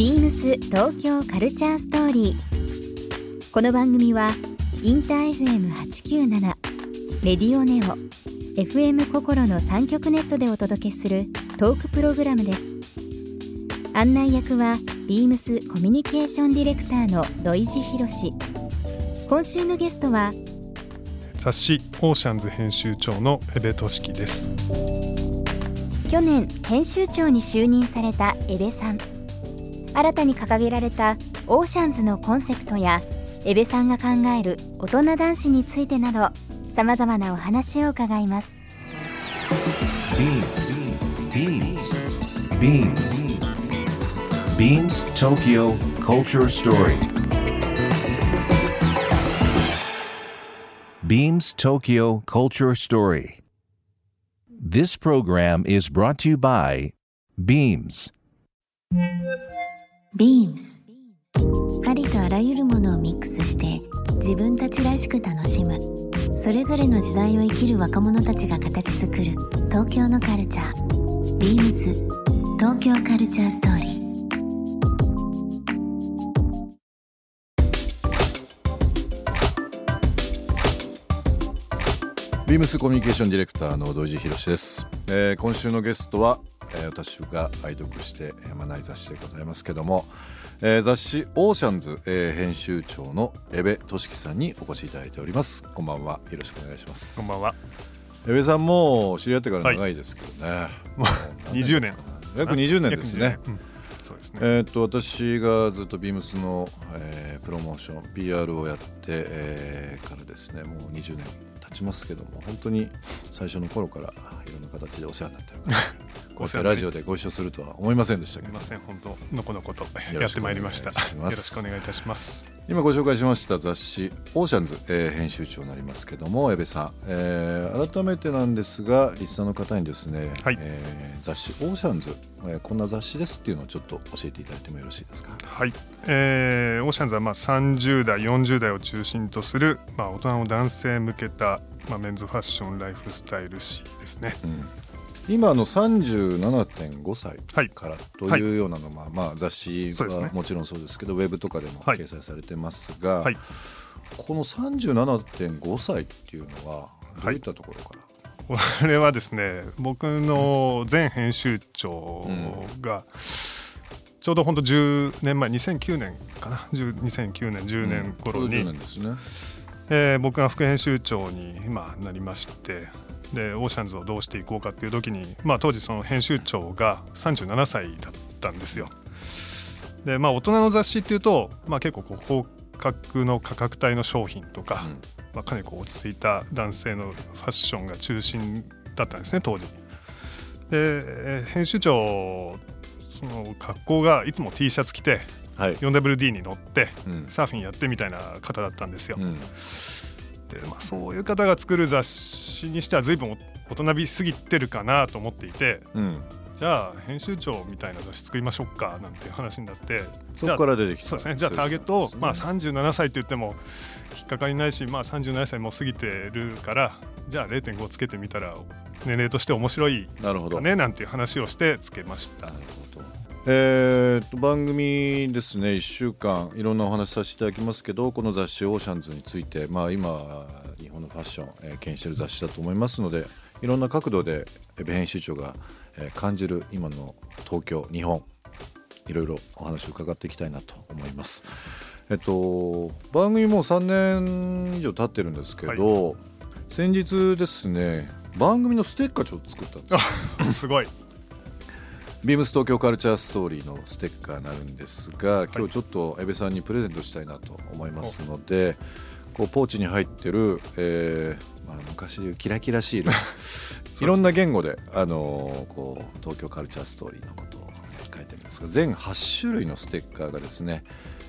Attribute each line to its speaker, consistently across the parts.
Speaker 1: ビームス東京カルチャーストーリー。この番組はインター FM897 レディオネオ FM 心の3極ネットでお届けするトークプログラムです。案内役はビームスコミュニケーションディレクターの土井博。志今週のゲストは
Speaker 2: 雑誌オーシャンズ編集長の江部俊樹です。
Speaker 1: 去年編集長に就任された江部さん新たに掲げられたオーシャンズのコンセプトや江部さんが考える大人男子についてなどさまざまなお話を伺います
Speaker 3: BeamsBeamsBeamsTokyo Culture Story Beams Tokyo Culture Story This program is brought to you by Beams
Speaker 4: ビームスありとあらゆるものをミックスして自分たちらしく楽しむ。それぞれの時代を生きる若者たちが形作る。東京のカルチャー。ビームス東京カルチャーストーリー。
Speaker 5: ビームスコミュニケーションディレクターの土井博です、えー、今週のゲストは、えー、私が愛読してやまない雑誌でございますけども、えー、雑誌オーシャンズ、えー、編集長の江部俊樹さんにお越しいただいております。こんばんは。よろしくお願いします。
Speaker 2: こんばんは。
Speaker 5: 江部さんも知り合ってから長いですけどね、はい、
Speaker 2: もう20 年
Speaker 5: 約20年ですね、
Speaker 2: うん。そうですね、
Speaker 5: えっと私がずっとビームスの、えー、プロモーション PR をやって、えー、からですねもう20年経ちますけども本当に最初の頃からいろんな形でお世話になってる こうやってラジオでご一緒するとは思いませんでしたけど。
Speaker 2: すみません本当のこのことやってまいりました。よろしくお願いいたします。
Speaker 5: 今ご紹介しました雑誌オーシャンズ、えー、編集長になりますけども江部さん、えー、改めてなんですがリスナーの方にですね、はい、えー、雑誌オーシャンズ、えー、こんな雑誌ですっていうのをちょっと教えていただいてもよろしいですか？
Speaker 2: はい、えー、オーシャンズはまあ30代40代を中心とする、まあ、大人の男性向けた、まあ、メンズファッションライフスタイル誌ですね、うん
Speaker 5: 今の37.5歳からというようなのは、はい、まあ、雑誌はもちろんそうですけど、ね、ウェブとかでも掲載されてますが、はい、この37.5歳っていうのはどういったところから、
Speaker 2: これはですね僕の前編集長が、ちょうど本当10年前2009年かな。2009年10年頃に、うん、ですね。えー、僕が副編集長に今なりましてでオーシャンズをどうしていこうかっていう時に、まあ、当時その編集長が37歳だったんですよ。でまあ大人の雑誌っていうと、まあ、結構こう高額の価格帯の商品とか、うん、まあ、かなりこう落ち着いた男性のファッションが中心だったんですね当時。で編集長その格好がいつも T シャツ着て、はい、4WD に乗って、うん、サーフィンやってみたいな方だったんですよ。うんで、まあ、そういう方が作る雑誌にしては随分大人びすぎてるかなと思っていて、うん、じゃあ編集長みたいな雑誌作りましょうかなんていう話になって
Speaker 5: そこから出てきた。
Speaker 2: そうですね。じゃあターゲットを、まあ、37歳と言っても引っかかりないし、まあ、37歳もう過ぎてるからじゃあ0.5つけてみたら年齢として面白いかねなんていう話をしてつけました。
Speaker 5: えー、と番組ですね1週間いろんなお話させていただきますけどこの雑誌「オーシャンズ」について、まあ、今日本のファッション、えー、牽引している雑誌だと思いますのでいろんな角度で編集長が、えー、感じる今の東京日本いろいろお話を伺っていきたいなと思います。えっと番組もう3年以上経ってるんですけど、はい、先日ですね番組のステッカーちょっと作ったん
Speaker 2: です すごい
Speaker 5: ビームス東京カルチャーストーリーのステッカーになるんですが今日ちょっと江部さんにプレゼントしたいなと思いますのでこうポーチに入ってる、えーまあ、昔でいうキラキラシール。いろんな言語で、あのー、こう東京カルチャーストーリーのことを書いてるんですが全8種類のステッカーがですね、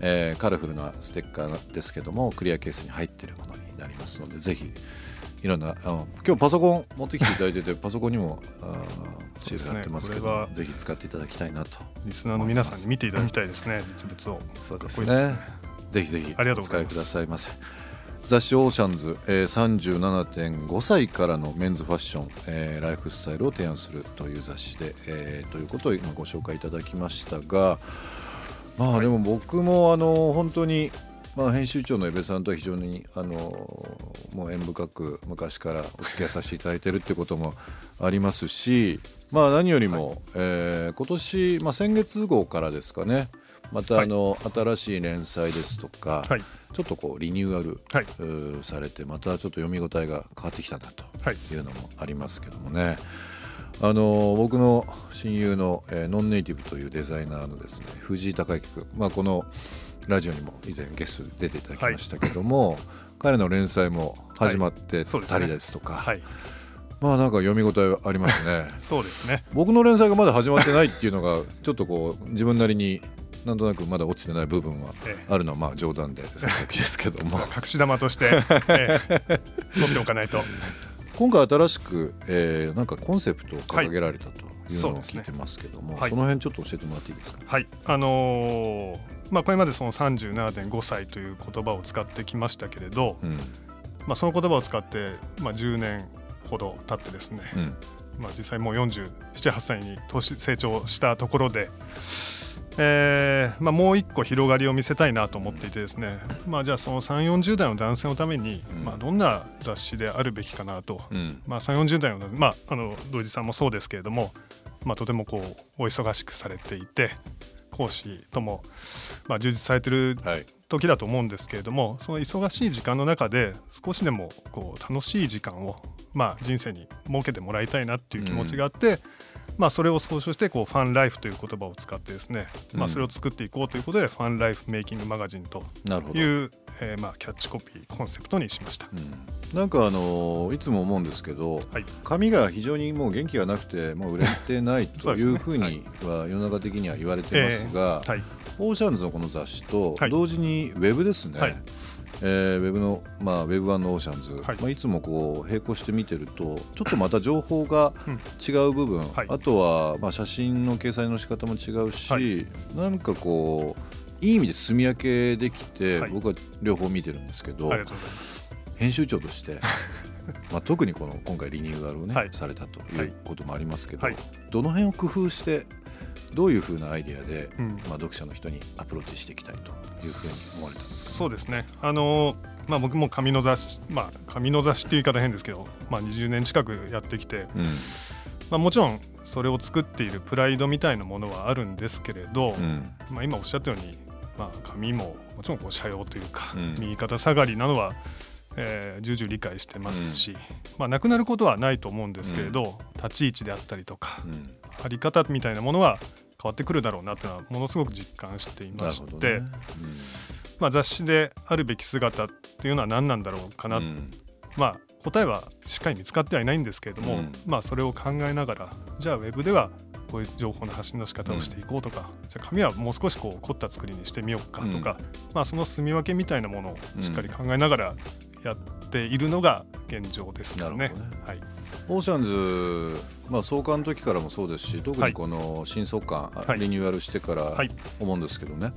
Speaker 5: えー、カラフルなステッカーですけどもクリアケースに入ってるものになりますのでぜひいろんなあの今日パソコン持ってきていただいててパソコンにもあシール貼ってますけど、ね、ぜひ使っていただきたいなと。
Speaker 2: リスナーの皆さんに見ていただきたいですね実物を。
Speaker 5: そうですね、ね、ぜひぜひお使いくださいませ。雑誌オーシャンズ、えー、37.5歳からのメンズファッション、えー、ライフスタイルを提案するという雑誌で、えー、ということを今ご紹介いただきましたがまあでも僕もあの本当にまあ、編集長の江部さんとは非常にあのもう縁深く昔からお付き合いさせていただいてるってこともありますし、まあ、何よりも、はい、えー、今年、まあ、先月号からですかね。またあの、はい、新しい連載ですとか、はい、ちょっとこうリニューアル、はい、されてまたちょっと読み応えが変わってきたなというのもありますけどもね。あの僕の親友の、えー、ノンネイティブというデザイナーのですね藤井孝之君、まあ、このラジオにも以前ゲストで出ていただきましたけども、はい、彼の連載も始まってたりですとか、はい。ねはい、まあなんか読み応えありますね。
Speaker 2: そうですね。
Speaker 5: 僕の連載がまだ始まってないっていうのがちょっとこう自分なりになんとなくまだ落ちてない部分はあるのはまあ冗談でですけども。
Speaker 2: 隠し玉として、ええ、取っておかないと。
Speaker 5: 今回新しく、えー、なんかコンセプトを掲げられたというのを聞いてますけども、そ、ねはい、その辺ちょっと教えてもらっていいですか？
Speaker 2: はい。あのーまあ、これまでその37.5歳という言葉を使ってきましたけれど、うん、まあ、その言葉を使って、まあ、10年ほど経ってですね、うん、まあ、実際もう478歳に年成長したところで、えーまあ、もう一個広がりを見せたいなと思っていてですね、まあ、じゃあその3 4 0代の男性のために、まあ、どんな雑誌であるべきかなと、うん、まあ、3 4 0代の,、まあ、あの土井さんもそうですけれども、まあ、とてもこうお忙しくされていて、講師とも、まあ、充実されてる時だと思うんですけれども、はい、その忙しい時間の中で少しでもこう楽しい時間を、まあ、人生に設けてもらいたいなっていう気持ちがあって、うん、まあ、それを総称してこうファンライフという言葉を使ってですね、うん、まあ、それを作っていこうということでファンライフメイキングマガジンという、えー、まあキャッチコピーコンセプトにしました。うん。
Speaker 5: なんかあのいつも思うんですけど、はい、髪が非常にもう元気がなくてもう売れてないというふうには世の中的には言われてますが、えーはい、オーシャンズのこの雑誌と同時にウェブですね、はい、えー、ウェブの、まあ、ウェブ版のオーシャンズ、はい。まあ、いつもこう並行して見てるとちょっとまた情報が違う部分、うんはい、あとは、まあ、写真の掲載の仕方も違うし、はい、なんかこういい意味で住み分けできて、はい、僕は両方見てるんですけど。編集長として まあ特にこの今回リニューアルをね、はい、されたということもありますけど、はい、どの辺を工夫してどういうふうなアイデアで、うん、まあ、読者の人にアプローチしていきたいというふうに思われたんですか、
Speaker 2: ね、そうですね。あのまあ、僕も紙の雑誌、まあ、紙の雑誌っていう言い方変ですけど、まあ、20年近くやってきて、うん、まあ、もちろんそれを作っているプライドみたいなものはあるんですけれど、うん、まあ、今おっしゃったように、まあ、紙ももちろんこう社用というか、右肩下がりなのはえー、重々理解してますし、うん、まあ、なくなることはないと思うんですけれど、うん、立ち位置であったりとか、うん、あり方みたいなものは変わってくるだろうなというのはものすごく実感していまして、ね、まあ、雑誌であるべき姿っていうのは何なんだろうかな、まあ答えはしっかり見つかってはいないんですけれども、まあ、それを考えながらじゃあウェブではこういう情報の発信の仕方をしていこうとか、じゃあ紙はもう少しこう凝った作りにしてみようかとか、まあ、その住み分けみたいなものをしっかり考えながらやっているのが現状ですかね。ね。はい、
Speaker 5: オーシャンズ、まあ、創刊の時からもそうですし特にこの新創刊、はい、リニューアルしてから思うんですけどね、はい、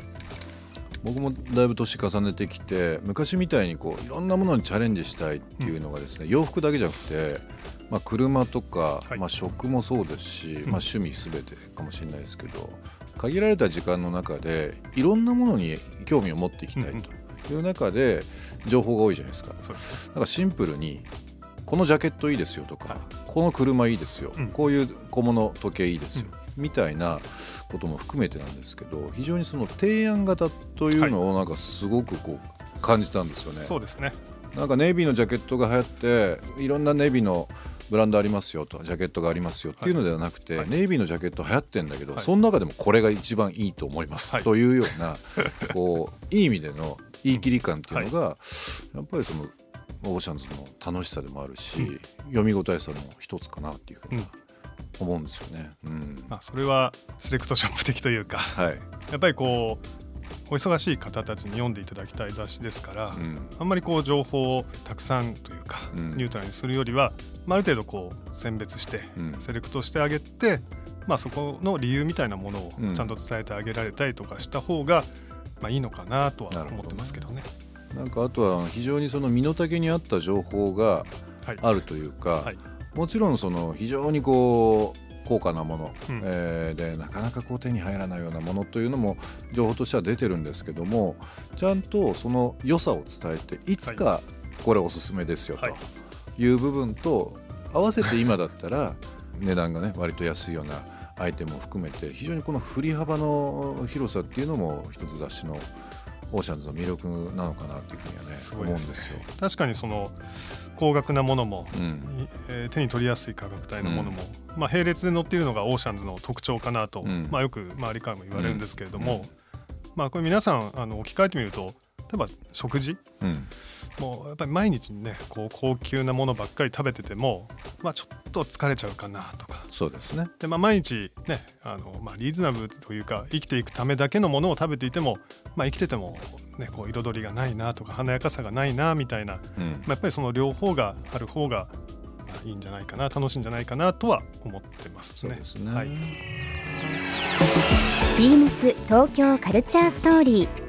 Speaker 5: 僕もだいぶ年重ねてきて昔みたいにこういろんなものにチャレンジしたいっていうのがですね、うん、洋服だけじゃなくて、まあ、車とか、まあ、食もそうですし、まあ、趣味すべてかもしれないですけど限られた時間の中でいろんなものに興味を持っていきたいと。いう中で情報が多いじゃないですか。だからシンプルにこのジャケットいいですよとか、はい、この車いいですよ、うん、こういう小物時計いいですよ、うん、みたいなことも含めてなんですけど非常にその提案型というのをなんかすごくこう感じたんですよね。はい、
Speaker 2: そうですね。
Speaker 5: なんかネイビーのジャケットが流行っていろんなネイビーのブランドありますよとジャケットがありますよっていうのではなくて、はい、ネイビーのジャケット流行ってんだけど、はい、その中でもこれが一番いいと思います、というようなこういい意味での言い切り感っていうのが、やっぱりそのオーシャンズの楽しさでもあるし、読み応えさの一つかなっていうふうに思うんですよね。うん、
Speaker 2: まあ、それはセレクトショップ的というか、はい、やっぱりこうお忙しい方たちに読んでいただきたい雑誌ですから、うん、あんまりこう情報をたくさんというか、うん、ニュートラルにするよりは、まあ、ある程度こう選別して、セレクトしてあげて、まあ、そこの理由みたいなものをちゃんと伝えてあげられたりとかした方が、まあ、いいのかなとは思ってますけどね。
Speaker 5: なんかあとは非常にその身の丈に合った情報があるというか、はい。はい、もちろんその非常にこう高価なもの、うん、えー、でなかなかこう手に入らないようなものというのも情報としては出てるんですけどもちゃんとその良さを伝えていつかこれおすすめですよという部分と合わせて今だったら 値段がね割と安いようなアイテムを含めて非常にこの振り幅の広さっていうのも一つ雑誌のオーシャンズの魅力なのかなというふうにはね思うんですよ。
Speaker 2: 確かにその高額なものも、うん、えー、手に取りやすい価格帯のものも、うん、まあ、並列で載っているのがオーシャンズの特徴かなと、うん、まあ、よく周りからも言われるんですけれども、まあ、これ皆さんあの置き換えてみると例えば食事、もうやっぱり毎日ねこう高級なものばっかり食べてても、まあ、ちょっと疲れちゃうかなとか。
Speaker 5: そうですね。
Speaker 2: で、まあ、毎日ねあの、まあ、リーズナブルというか生きていくためだけのものを食べていても、まあ、生きてても、ね、こう彩りがないなとか華やかさがないなみたいな、うん、まあ、やっぱりその両方がある方がいいんじゃないかな楽しいんじゃないかなとは思ってますね。
Speaker 5: すね。はい、
Speaker 1: ビームス東京カルチャーストーリー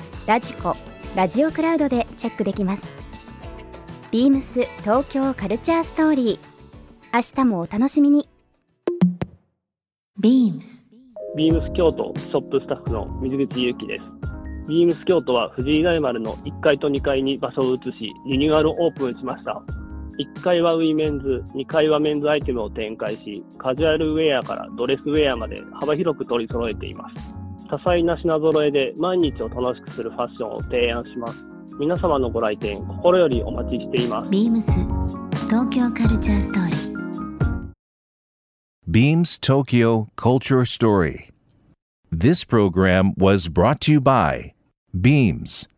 Speaker 1: ラジコラジオクラウドでチェックできます。ビームス東京カルチャーストーリー。明日もお楽しみに。
Speaker 4: ビームス。
Speaker 6: ビームス京都ショップスタッフの水口ゆきです。ビームス京都は藤井大丸の1階と2階に場所を移しリニューアルオープンしました。1階はウィメンズ、2階はメンズアイテムを展開し、カジュアルウェアからドレスウェアまで幅広く取り揃えています。多彩な品揃えで毎日を楽しくするファッションを提案します。皆様のご来店心よりお待ちしています。
Speaker 4: ビームス東京カルチャーストーリー。
Speaker 3: Beams Tokyo Culture Story. This program was brought to you by Beams.